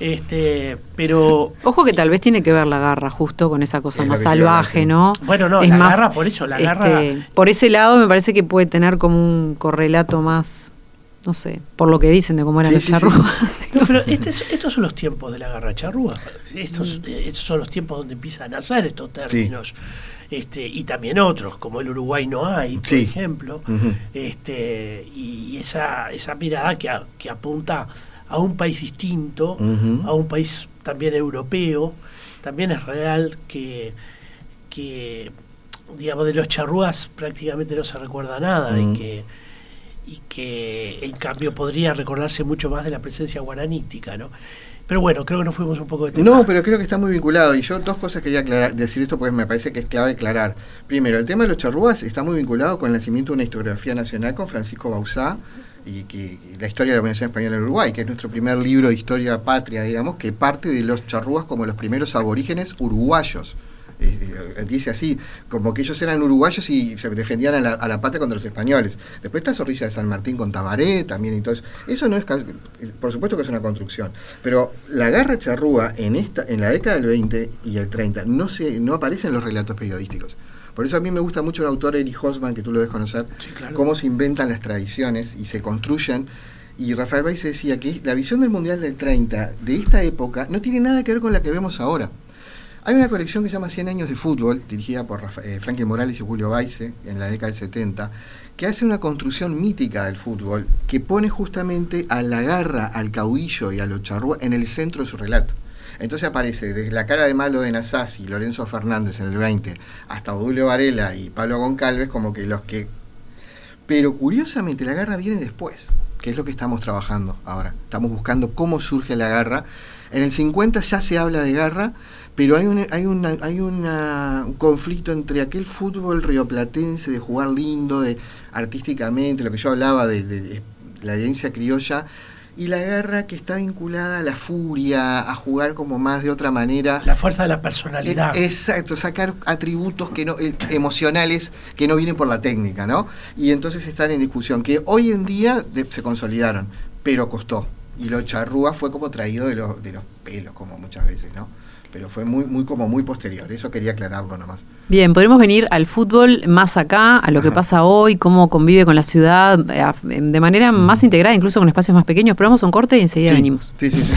Este, pero Ojo que tal vez tiene que ver la garra justo con esa cosa Es más salvaje, decir. ¿no? Bueno, no, la garra, por eso, la garra- este, por ese lado me parece que puede tener como un correlato más, no sé, por lo que dicen de cómo eran Sí, los sí, sí. charrúas. No, pero este es- estos son los tiempos de la garra charrúa. Estos, Mm. eh, estos son los tiempos donde empiezan a nacer estos términos. Este, y también otros, como el Uruguay no hay, por Sí. ejemplo. Este, y esa, esa mirada que, a- que apunta a un país distinto, a un país también europeo. También es real que, que digamos, de los charrúas prácticamente no se recuerda nada Mm. y que y que en cambio podría recordarse mucho más de la presencia guaranítica, ¿no? Pero bueno, creo que nos fuimos un poco de tema. No, pero creo que está muy vinculado. Y yo dos cosas quería aclarar, decir esto porque me parece que es clave aclarar. Primero, el tema de los charrúas está muy vinculado con el nacimiento de una historiografía nacional con Francisco Bauzá y, que, la historia de la Organización Española en Uruguay, que es nuestro primer libro de historia patria, digamos, que parte de los charrúas como los primeros aborígenes uruguayos. Eh, eh, dice así, como que ellos eran uruguayos y se defendían a la, a la patria contra los españoles. Después está Zorrilla de San Martín con Tabaré también todo eso. No es, por supuesto que es una construcción, pero la garra charrúa en esta en la década del 20 y el 30 no se no aparece en los relatos periodísticos. Por eso a mí me gusta mucho el autor Eric Hosman, que tú lo debes conocer, Sí, claro. cómo se inventan las tradiciones y se construyen. Y Rafael Weiss decía que la visión del Mundial del 30 de esta época no tiene nada que ver con la que vemos ahora. Hay una colección que se llama 100 años de fútbol, dirigida por eh, Frankie Morales y Julio Baise en la década del 70, que hace una construcción mítica del fútbol que pone justamente a la garra, al caudillo y a los charrúa en el centro de su relato. Entonces aparece desde la cara de malo de Nasasi Lorenzo Fernández en el 20 hasta Odulio Varela y Pablo Goncalves como que los que... Pero curiosamente la garra viene después, que es lo que estamos trabajando ahora. Estamos buscando cómo surge la garra. En el 50 ya se habla de garra, pero hay, un, hay, una, hay una- un conflicto entre aquel fútbol rioplatense de jugar lindo, de artísticamente, lo que yo hablaba de, de- de la herencia criolla, y la garra que está vinculada a la furia, a jugar como más de otra manera. La fuerza de la personalidad. Eh, Exacto, sacar atributos que no, emocionales que no vienen por la técnica, ¿no? Y entonces están en discusión, que hoy en día se consolidaron, pero costó. Y lo charrúa fue como traído de, los de los pelos, como muchas veces, ¿no? Pero fue muy, muy, como muy posterior, eso quería aclararlo nomás. Bien, podemos venir al fútbol más acá, a lo que pasa hoy, cómo convive con la ciudad, eh, de manera más integrada, incluso con espacios más pequeños. Pero vamos a un corte y enseguida Sí, venimos. Sí, sí, sí.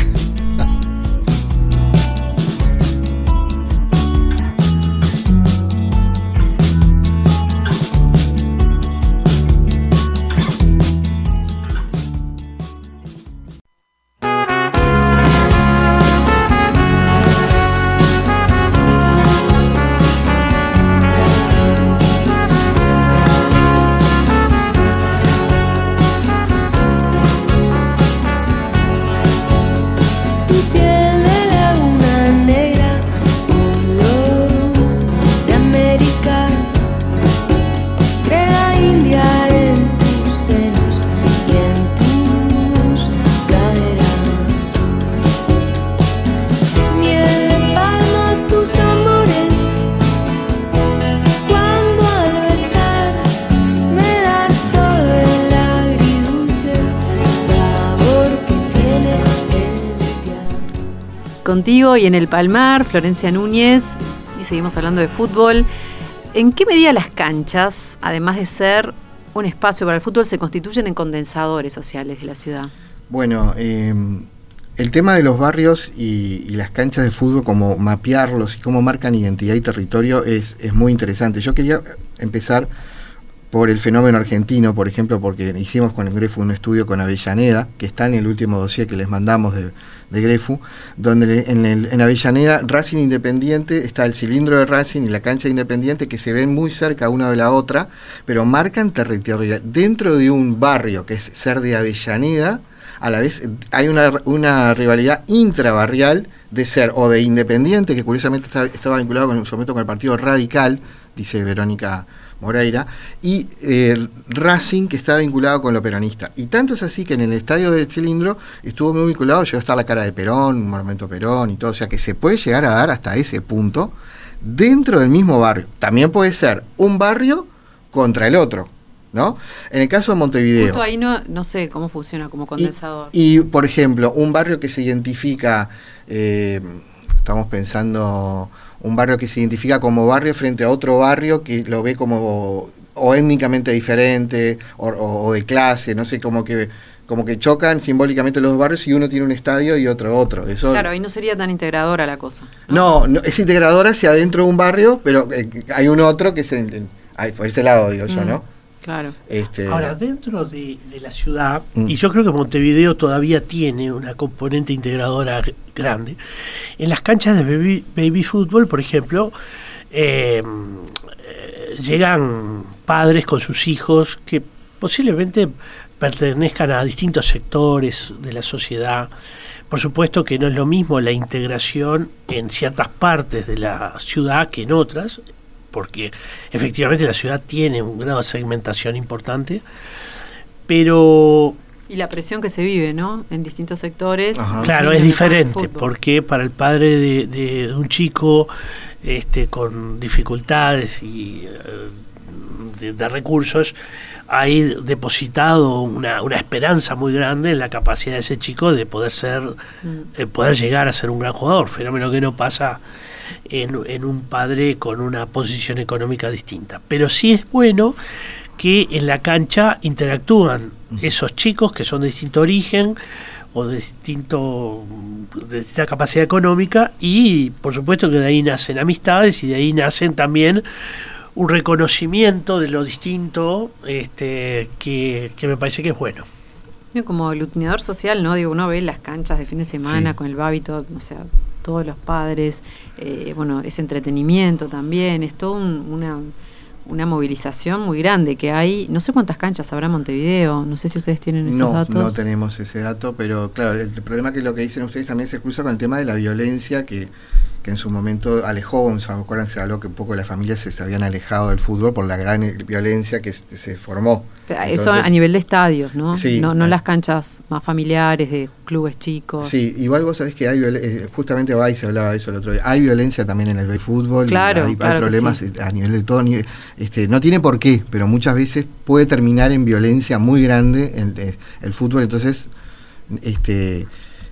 Contigo y en el Palmar, Florencia Núñez, y seguimos hablando de fútbol. ¿En qué medida las canchas, además de ser un espacio para el fútbol, se constituyen en condensadores sociales de la ciudad? Bueno, eh, el tema de los barrios y, y las canchas de fútbol, como mapearlos y cómo marcan identidad y territorio, es, es muy interesante. Yo quería empezar por el fenómeno argentino, por ejemplo, porque hicimos con el Grefu un estudio con Avellaneda, que está en el último dossier que les mandamos de, Grefu, donde en, el- en Avellaneda, Racing Independiente, está el cilindro de Racing y la cancha de Independiente, que se ven muy cerca una de la otra, pero marcan territorial. Dentro de un barrio que es ser de Avellaneda, a la vez hay una, rivalidad intrabarrial de ser o de Independiente, que curiosamente estaba vinculado con, su momento con el Partido Radical, dice Verónica Moreira, y eh, Racing, que estaba vinculado con lo peronista. Y tanto es así que en el estadio del Cilindro estuvo muy vinculado, llegó a estar la cara de Perón, un monumento Perón y todo, o sea que se puede llegar a dar hasta ese punto dentro del mismo barrio. También puede ser un barrio contra el otro, ¿no? En el caso de Montevideo. Justo ahí no, no sé cómo funciona como Y, condensador. y, por ejemplo, un barrio que se identifica, eh, estamos pensando, un barrio que se identifica como barrio frente a otro barrio que lo ve como o étnicamente diferente o, o- o de clase, no sé, como que como que chocan simbólicamente los dos barrios y uno tiene un estadio y otro otro. Eso, Claro, ahí no sería tan integradora la cosa. no, no, es integradora hacia adentro de un barrio, pero eh, hay un otro que es en- ay, por ese lado, digo yo, Mm, ¿no? Claro. Este, Ahora, dentro de, de la ciudad, Mm. y yo creo que Montevideo todavía tiene una componente integradora grande, en las canchas de baby, baby fútbol, por ejemplo, eh, eh, llegan padres con sus hijos que posiblemente pertenezcan a distintos sectores de la sociedad. Por supuesto que no es lo mismo la integración en ciertas partes de la ciudad que en otras, porque efectivamente la ciudad tiene un grado de segmentación importante, pero Y la presión que se vive, ¿no? En distintos sectores. Ajá. claro, es diferente, porque para el padre de, de- de un chico este, con dificultades y eh, de, de recursos, hay depositado una, una esperanza muy grande en la capacidad de ese chico de poder ser, Mm. eh, poder llegar a ser un gran jugador, fenómeno que no pasa en, en un padre con una posición económica distinta. Pero sí es bueno que en la cancha interactúan esos chicos que son de distinto origen o de distinto de distinta capacidad económica y por supuesto que de ahí nacen amistades y de ahí nacen también un reconocimiento de lo distinto este que, que me parece que es bueno. Como aglutinador social, ¿no? Digo, uno ve las canchas de fin de semana Sí. con el babi, todo, o sea, todos los padres, eh, bueno, es entretenimiento también, es todo un- una, una movilización muy grande que hay. No sé cuántas canchas habrá en Montevideo, no sé si ustedes tienen esos No, datos. no tenemos ese dato, pero claro, el, el problema que lo que dicen ustedes también se cruza con el tema de la violencia que, que en su momento alejó, ¿se acuerdan que se habló que un poco las familias se, se habían alejado del fútbol por la gran violencia que se, se formó? Eso a nivel de estadios, ¿no? Sí, no, no eh. las canchas más familiares de clubes chicos. Sí, igual vos sabés que hay eh, justamente Bay se hablaba de eso el otro día. Hay violencia también en el fútbol, Claro, y hay, hay claro que problemas sí. a nivel de todo nivel. Este, no tiene por qué, pero muchas veces puede terminar en violencia muy grande en, eh, el fútbol, entonces este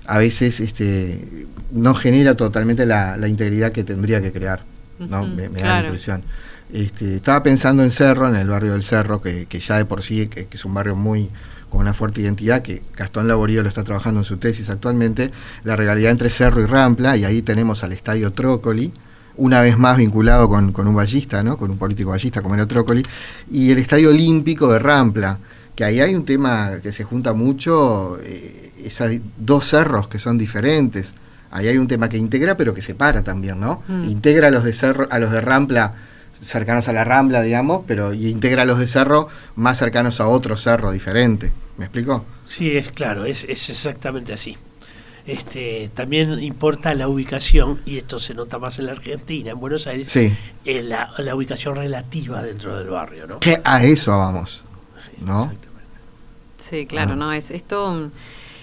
a veces este no genera totalmente la, la integridad que tendría que crear. ¿no? Me, me da la impresión. Este, estaba pensando en Cerro, en el barrio del Cerro, que, que ya de por sí que, que es un barrio muy con una fuerte identidad, que Gastón Laborío lo está trabajando en su tesis actualmente, la rivalidad entre Cerro y Rampla, y ahí tenemos al Estadio Trócoli, una vez más vinculado con, con un ballista, ¿no? con un político ballista como era Trócoli, y el Estadio Olímpico de Rampla, que ahí hay un tema que se junta mucho, eh, esas dos cerros que son diferentes. Ahí hay un tema que integra pero que separa también, ¿no? Mm. Integra a los de Cerro, a los de Rampla cercanos a la Rambla, digamos, pero y integra a los de Cerro más cercanos a otro cerro diferente. ¿Me explico? Sí, es claro, es, es exactamente así. Este, también importa la ubicación, y esto se nota más en la Argentina, en Buenos Aires, Sí. eh, la, la ubicación relativa dentro del barrio, ¿no? Que a eso vamos. ¿No? Sí, claro, Ah. no, es, es todo un-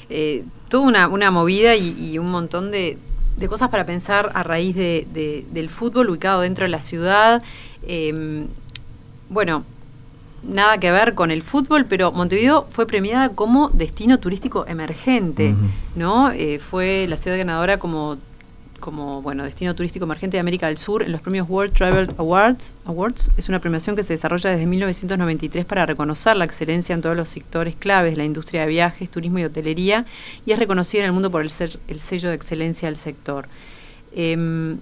eh, toda una, una movida y, y un montón de, de cosas para pensar a raíz de, de- del fútbol ubicado dentro de la ciudad. Eh, bueno, nada que ver con el fútbol, pero Montevideo fue premiada como destino turístico emergente. ¿no? Eh, fue la ciudad ganadora como como bueno destino turístico emergente de América del Sur en los premios World Travel Awards. Awards es una premiación que se desarrolla desde 1993 para reconocer la excelencia en todos los sectores claves la industria de viajes, turismo y hotelería y es reconocida en el mundo por el, ser, el sello de excelencia del sector. Em,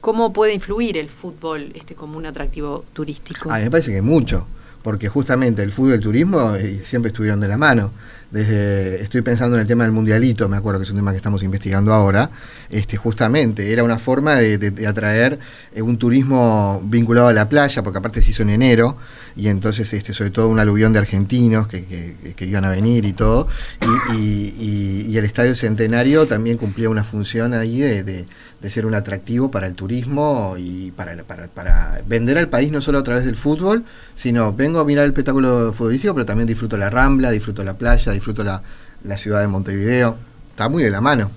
¿Cómo puede influir el fútbol este como un atractivo turístico? A mí me parece que mucho. porque justamente el fútbol y el turismo eh, siempre estuvieron de la mano. Desde, estoy pensando en el tema del mundialito, me acuerdo que es un tema que estamos investigando ahora, este, justamente era una forma de, atraer eh, un turismo vinculado a la playa, porque aparte se hizo en enero, y entonces este, sobre todo un aluvión de argentinos que, que- que iban a venir y todo, y el Estadio Centenario también cumplía una función ahí de, de- de ser un atractivo para el turismo y para, para, para vender al país no solo a través del fútbol, sino vengo a mirar el espectáculo futbolístico, pero también disfruto la Rambla, disfruto la playa, disfruto la, la ciudad de Montevideo. Está muy de la mano.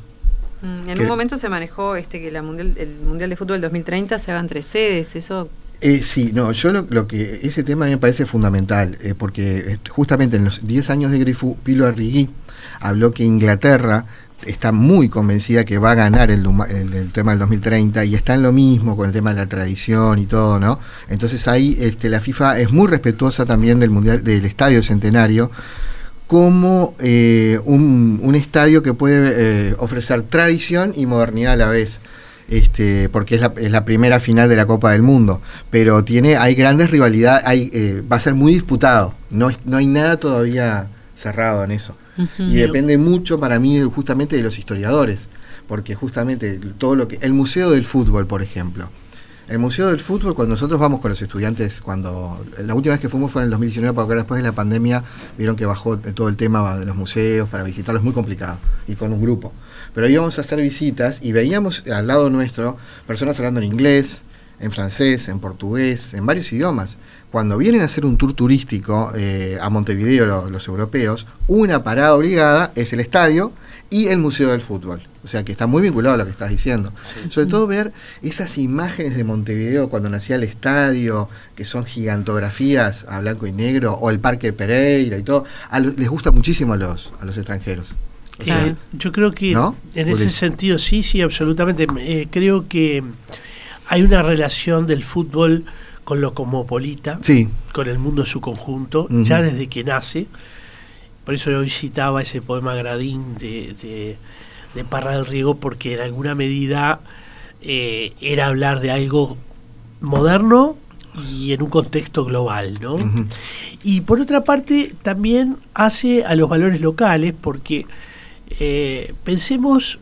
Mm, En que- un momento se manejó este que la mundial, el Mundial de Fútbol 2030 se haga entre sedes, eso Eh, sí, no, yo lo, lo que ese tema me parece fundamental, eh, porque justamente en los 10 años de Grifo, Pilo Arrigui habló que Inglaterra está muy convencida que va a ganar el, el- el tema del 2030 y está en lo mismo con el tema de la tradición y todo, ¿no? Entonces ahí este, la FIFA es muy respetuosa también del mundial del Estadio Centenario como eh, un, un estadio que puede eh, ofrecer tradición y modernidad a la vez. Este, porque es la, es la primera final de la Copa del Mundo, pero tiene, hay grandes rivalidades, hay, eh, va a ser muy disputado, no, es- no hay nada todavía cerrado en eso. Y depende mucho para mí justamente de los historiadores, porque justamente todo lo que... El Museo del Fútbol, por ejemplo. El Museo del Fútbol, cuando nosotros vamos con los estudiantes, cuando la última vez que fuimos fue en el 2019, porque después de la pandemia vieron que bajó todo el tema de los museos, para visitarlos es muy complicado, y con un grupo. Pero íbamos a hacer visitas y veíamos al lado nuestro personas hablando en inglés, en francés, en portugués, en varios idiomas. Cuando vienen a hacer un tour turístico eh, a Montevideo lo- los europeos, una parada obligada es el estadio y el Museo del Fútbol. O sea que está muy vinculado a lo que estás diciendo. Sobre todo ver esas imágenes de Montevideo cuando nacía el estadio, que son gigantografías a blanco y negro, o el Parque Pereira y todo, a los- les gusta muchísimo a los, a los extranjeros. O sea. Yo creo que ¿No? en ese sentido sí, sí, absolutamente. Eh, creo que hay una relación del fútbol con lo cosmopolita, sí, con el mundo en su conjunto, ya desde que nace. Por eso hoy citaba ese poema Gradín de, de, de Parra del Riego, porque en alguna medida eh, era hablar de algo moderno y en un contexto global, ¿no? Y por otra parte, también hace a los valores locales, porque eh, pensemos,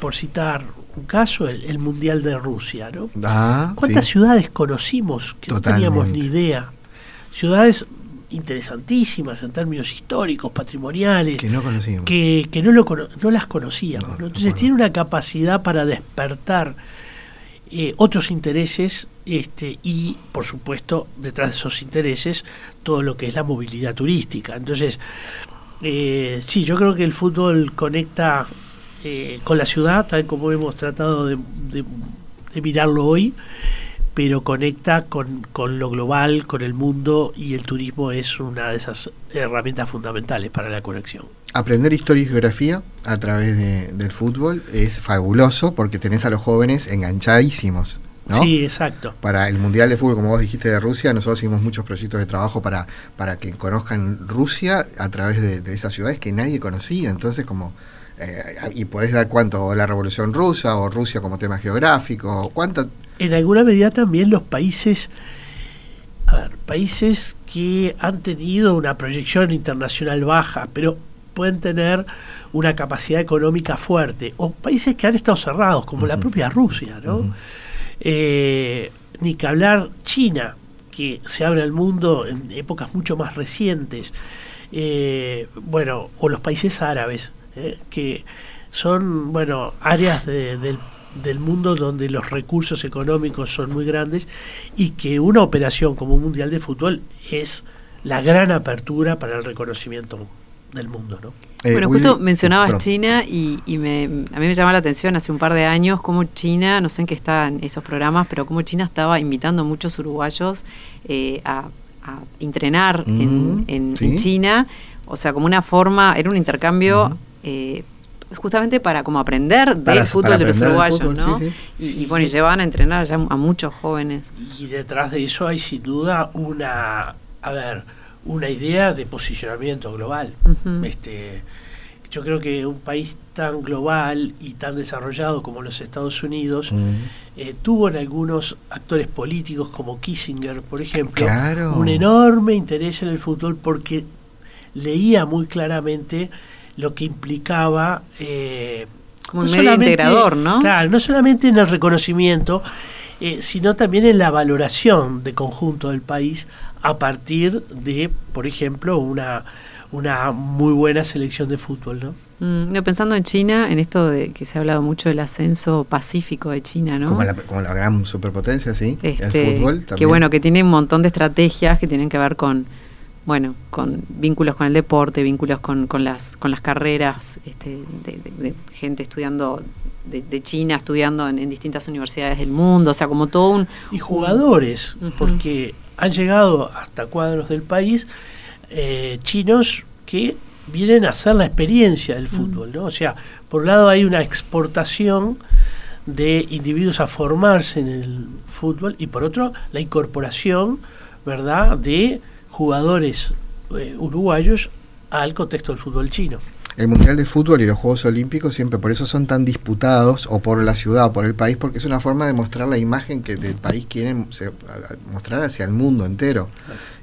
por citar un caso, el, el Mundial de Rusia, ¿no? ah, ¿Cuántas sí. ciudades conocimos que no teníamos ni idea? Ciudades interesantísimas en términos históricos, patrimoniales, que no conocíamos. que, que no, lo cono- no las conocíamos. No, ¿no? no Entonces tiene una capacidad para despertar eh, otros intereses este, y, por supuesto, detrás de esos intereses, todo lo que es la movilidad turística. Entonces, eh, sí, yo creo que el fútbol conecta eh, con la ciudad, tal como hemos tratado de, de- de mirarlo hoy, pero conecta con, con lo global, con el mundo, y el turismo es una de esas herramientas fundamentales para la conexión. Aprender historia y geografía a través de- del fútbol es fabuloso porque tenés a los jóvenes enganchadísimos, ¿no? Sí, exacto. Para el Mundial de Fútbol, como vos dijiste, de Rusia, nosotros hicimos muchos proyectos de trabajo para, para que conozcan Rusia a través de, de esas ciudades que nadie conocía. Entonces, como... eh, y podés dar cuánto, o la Revolución Rusa, o Rusia como tema geográfico, o cuánto... En alguna medida también los países, a ver, países que han tenido una proyección internacional baja, pero pueden tener una capacidad económica fuerte, o países que han estado cerrados, como la propia Rusia, ¿no? Eh, ni que hablar China, que se abre al mundo en épocas mucho más recientes, eh, bueno, o los países árabes, eh, que son, bueno, áreas de- del, del mundo donde los recursos económicos son muy grandes y que una operación como un Mundial de Fútbol es la gran apertura para el reconocimiento del mundo, ¿no? Eh, bueno, Willy- justo mencionabas perdón. China y, y me, a mí me llamaba la atención hace un par de años cómo China, no sé en qué están esos programas, pero cómo China estaba invitando a muchos uruguayos eh, a, a entrenar en, Mm, en- sí. en China, o sea, como una forma, era un intercambio eh, justamente para como aprender del Para- fútbol para de los uruguayos, fútbol, ¿no? sí, Y, sí. y bueno, y llevaban a entrenar ya a muchos jóvenes. Y detrás de eso hay sin duda una, a ver, una idea de posicionamiento global. Este, yo creo que un país tan global y tan desarrollado como los Estados Unidos Mm. eh, tuvo en algunos actores políticos como Kissinger, por ejemplo, Claro. un enorme interés en el fútbol porque leía muy claramente lo que implicaba eh, Como un medio integrador, ¿no? Claro, no solamente en el reconocimiento, eh, sino también en la valoración de conjunto del país a partir de, por ejemplo, una, una muy buena selección de fútbol, ¿no? Mm, no, pensando en China, en esto de que se ha hablado mucho del ascenso pacífico de China, ¿no? Como, la, como la gran superpotencia, sí. Este, el fútbol también. que bueno, que tiene un montón de estrategias que tienen que ver con, bueno, con vínculos con el deporte, vínculos con, con las, con las carreras, este, de, de- de gente estudiando de, de China, estudiando en, en distintas universidades del mundo, o sea, como todo un, Y jugadores, porque han llegado hasta cuadros del país eh, chinos que vienen a hacer la experiencia del fútbol, ¿no? O sea, por un lado hay una exportación de individuos a formarse en el fútbol y por otro la incorporación, ¿verdad?, de jugadores eh, uruguayos al contexto del fútbol chino. El Mundial de Fútbol y los Juegos Olímpicos siempre por eso son tan disputados, o por la ciudad, o por el país, porque es una forma de mostrar la imagen que del país quieren se- mostrar hacia el mundo entero.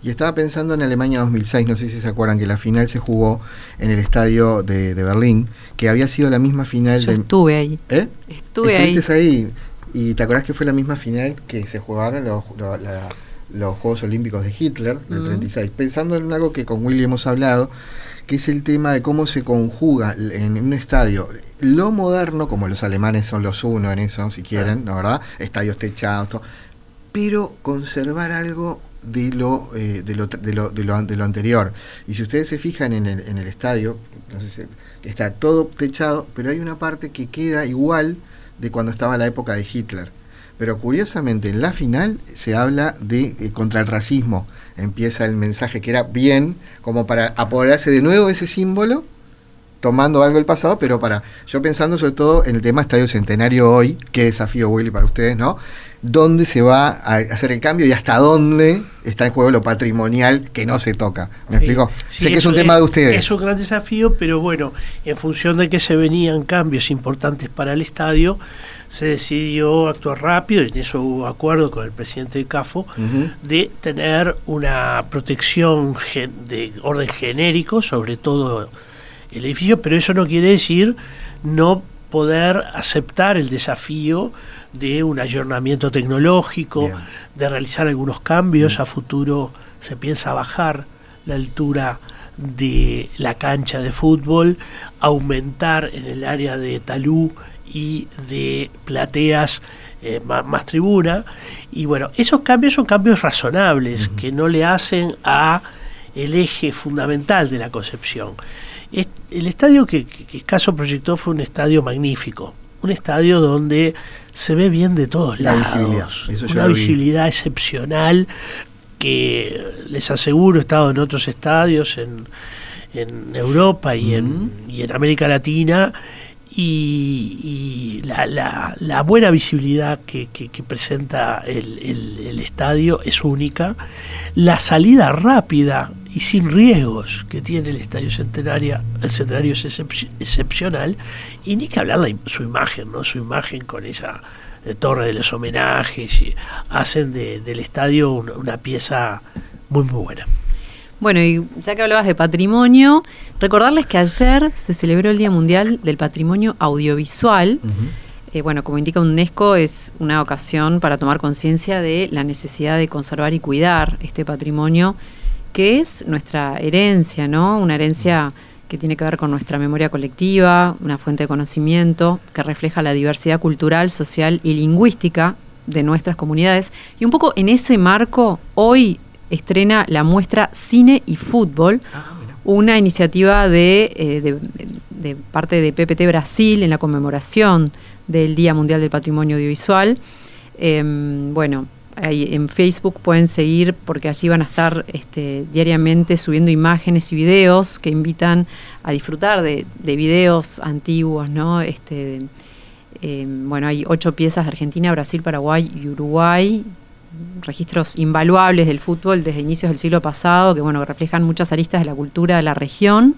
Y estaba pensando en Alemania 2006, no sé si se acuerdan que la final se jugó en el estadio de, de Berlín, que había sido la misma final yo de... estuve ahí, ¿Eh? estuve ahí. ¿Estuviste ahí? ¿Y te acordás que fue la misma final que se jugaron los, lo- la- los Juegos Olímpicos de Hitler del Ujú. 36? Pensando en algo que con Willy hemos hablado, que es el tema de cómo se conjuga en un estadio lo moderno, como los alemanes son los uno en eso, si quieren, ¿no verdad? Estadios techados, todo, pero conservar algo de lo, eh, de, lo, de, lo, de, lo, de lo anterior. Y si ustedes se fijan en el, en el estadio, no sé si- está todo techado, pero hay una parte que queda igual de cuando estaba la época de Hitler. Pero curiosamente en la final se habla de eh, contra el racismo. Empieza el mensaje que era bien, como para apoderarse de nuevo ese símbolo, tomando algo del pasado, pero para. Yo pensando sobre todo en el tema Estadio Centenario hoy, qué desafío Willy para ustedes, ¿no? ¿Dónde se va a hacer el cambio y hasta dónde está en juego lo patrimonial que no se toca? ¿Me Sí, explico? sí, sé que es un tema de ustedes. Es un gran desafío, pero bueno, en función de que se venían cambios importantes para el estadio, se decidió actuar rápido, y en eso hubo acuerdo con el presidente del CAFO, de tener una protección de orden genérico sobre todo el edificio, pero eso no quiere decir no poder aceptar el desafío de un ayornamiento tecnológico, Bien. de realizar algunos cambios. A futuro se piensa bajar la altura de la cancha de fútbol, aumentar en el área de talú y de plateas eh, más, tribuna. Y bueno, esos cambios son cambios razonables que no le hacen a el eje fundamental de la concepción. Es- El estadio que, que, que Escaso proyectó fue un estadio magnífico, un estadio donde se ve bien de todos La lados, visibilidad, una vi. visibilidad excepcional que les aseguro he estado en otros estadios en, en Europa y, en, y en América Latina y, y la, la- la buena visibilidad que, que- que presenta el, el- el estadio es única. La salida rápida y sin riesgos que tiene el estadio centenario, el centenario es excep- excepcional y ni que hablar la su imagen, ¿no? Su imagen con esa eh, torre de los homenajes y hacen de- del estadio una, una pieza muy muy buena. Bueno, y ya que hablabas de patrimonio, recordarles que ayer se celebró el Día Mundial del Patrimonio Audiovisual. Eh, bueno, como indica UNESCO, es una ocasión para tomar conciencia de la necesidad de conservar y cuidar este patrimonio, que es nuestra herencia, ¿no? Una herencia que tiene que ver con nuestra memoria colectiva, una fuente de conocimiento que refleja la diversidad cultural, social y lingüística de nuestras comunidades. Y un poco en ese marco, hoy estrena la muestra Cine y Fútbol, una iniciativa de, eh, de- de parte de PPT Brasil en la conmemoración del Día Mundial del Patrimonio Audiovisual. Em, bueno, en Facebook pueden seguir porque allí van a estar este, diariamente subiendo imágenes y videos que invitan a disfrutar de, de videos antiguos, ¿no? Este, em, bueno, hay ocho piezas de Argentina, Brasil, Paraguay y Uruguay, registros invaluables del fútbol desde inicios del siglo pasado, que bueno, reflejan muchas aristas de la cultura de la región.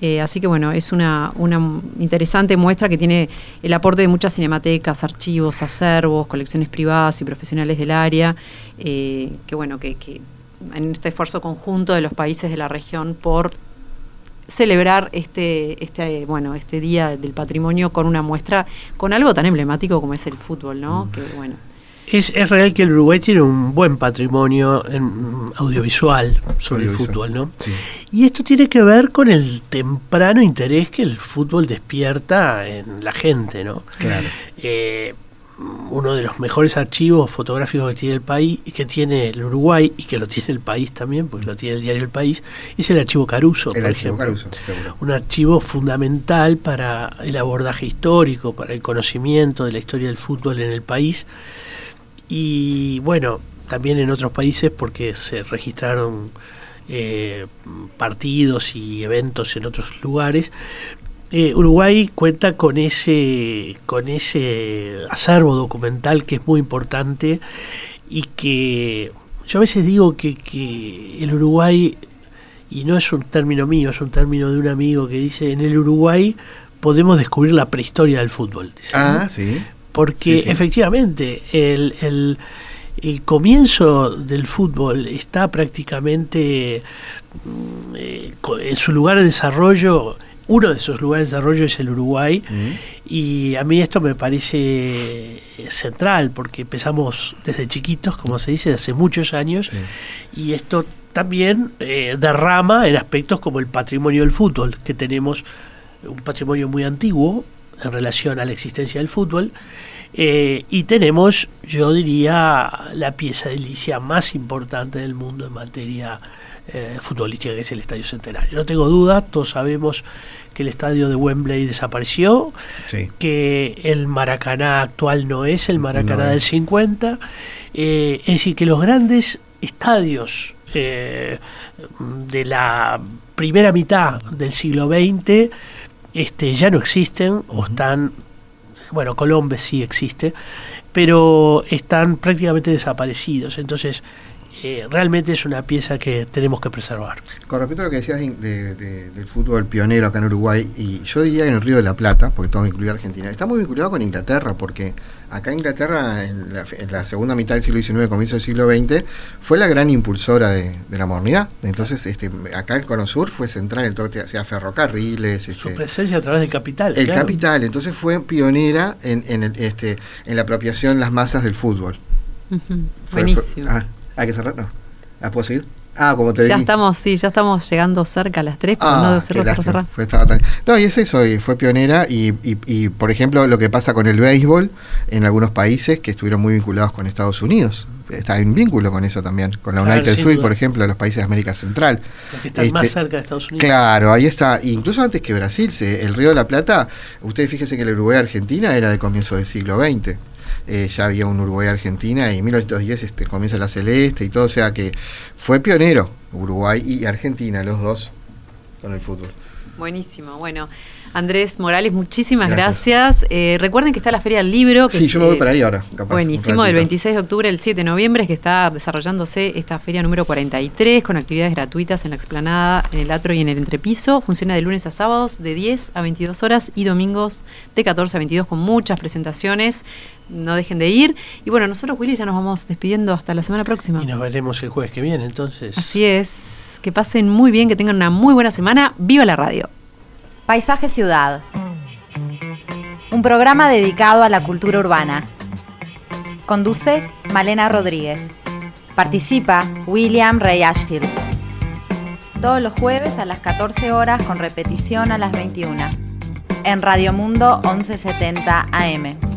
Eh, así que bueno, es una, una interesante muestra que tiene el aporte de muchas cinematecas, archivos, acervos, colecciones privadas y profesionales del área, eh, que bueno, que, que en este esfuerzo conjunto de los países de la región por celebrar este, este, bueno, este día del patrimonio con una muestra, con algo tan emblemático como es el fútbol, ¿no? Que bueno. Es, es real que el Uruguay tiene un buen patrimonio en- audiovisual sobre el fútbol, ¿no? Sí. Y esto tiene que ver con el temprano interés que el fútbol despierta en la gente, ¿no? Claro. Eh, uno de los mejores archivos fotográficos que tiene el país, que tiene el Uruguay y que lo tiene el país también, pues lo tiene el diario El País, es el archivo Caruso, El por archivo ejemplo. Caruso. Un archivo fundamental para el abordaje histórico, para el conocimiento de la historia del fútbol en el país. Y bueno, también en otros países porque se registraron eh, partidos y eventos en otros lugares. Eh, Uruguay cuenta con ese, con ese acervo documental que es muy importante y que yo a veces digo que, que el Uruguay, y no es un término mío, es un término de un amigo que dice, en el Uruguay podemos descubrir la prehistoria del fútbol. Ah, sí. Porque Sí, sí. efectivamente el, el- el comienzo del fútbol está prácticamente mm, eh, en su lugar de desarrollo, uno de esos lugares de desarrollo es el Uruguay, y a mí esto me parece central, porque empezamos desde chiquitos, como se dice, de hace muchos años, Sí. y esto también eh, derrama en aspectos como el patrimonio del fútbol, que tenemos un patrimonio muy antiguo en relación a la existencia del fútbol, eh, y tenemos, yo diría, la pieza edilicia más importante del mundo en materia eh, futbolística, que es el Estadio Centenario. No tengo duda, todos sabemos que el estadio de Wembley desapareció, Sí. que el Maracaná actual no es el Maracaná No del es. 50, eh, es decir, que los grandes estadios eh, de la primera mitad del siglo XX este, ya no existen o están, bueno, Colombia sí existe, pero están prácticamente desaparecidos, entonces eh, realmente es una pieza que tenemos que preservar. Con respecto a lo que decías de- de- de- del fútbol pionero acá en Uruguay, y yo diría en el Río de la Plata, porque todo incluye Argentina, está muy vinculado con Inglaterra, porque acá Inglaterra, en la, en la segunda mitad del siglo XIX, comienzo del siglo XX, fue la gran impulsora de, de la modernidad. Entonces, este, acá el Cono Sur fue central en todo lo que hacía ferrocarriles, Su este, presencia a través del capital. el claro. capital, entonces fue pionera en, en, el- este, en la apropiación de las masas del fútbol. Fue- Buenísimo. ah, ¿Hay que cerrar? No. ¿Ah, puedo seguir? Ah, como te ya di. estamos, sí, ya estamos llegando cerca a las 3, pero Ah, no, cerrar, lástima. cerrar. Fue- estaba tan- No, y es eso, y fue pionera y, y- y, por ejemplo, lo que pasa con el béisbol en algunos países que estuvieron muy vinculados con Estados Unidos. Está en vínculo con eso también, con la Claro, United duda. por ejemplo, de los países de América Central. Los que están más Este, cerca de Estados Unidos. Claro, ahí está. Incluso antes que Brasil, el Río de la Plata, ustedes fíjense que el Uruguay-Argentina era de comienzo del siglo XX. Eh, ya había un Uruguay-Argentina y en 1910 este, comienza la Celeste y todo, o sea que fue pionero Uruguay y Argentina, los dos, con el fútbol. Buenísimo. Bueno, Andrés Morales, muchísimas Gracias. gracias. Eh, recuerden que está la Feria del Libro. Que Sí, es, yo me voy para ahí ahora. capaz, Buenísimo, del ratito. 26 de octubre al 7 de noviembre, es que está desarrollándose esta feria número 43 con actividades gratuitas en la explanada, en el atro y en el entrepiso. Funciona de lunes a sábados de 10 a 22 horas y domingos de 14 a 22 con muchas presentaciones. No dejen de ir. Y bueno, nosotros, Willy, ya nos vamos despidiendo hasta la semana próxima. Y nos veremos el jueves que viene, entonces. Así es. Que pasen muy bien, que tengan una muy buena semana. ¡Viva la radio! Paisaje Ciudad. Un programa dedicado a la cultura urbana. Conduce Malena Rodríguez. Participa William Ray Ashfield. Todos los jueves a las 14 horas con repetición a las 21. En Radio Mundo 1170 AM.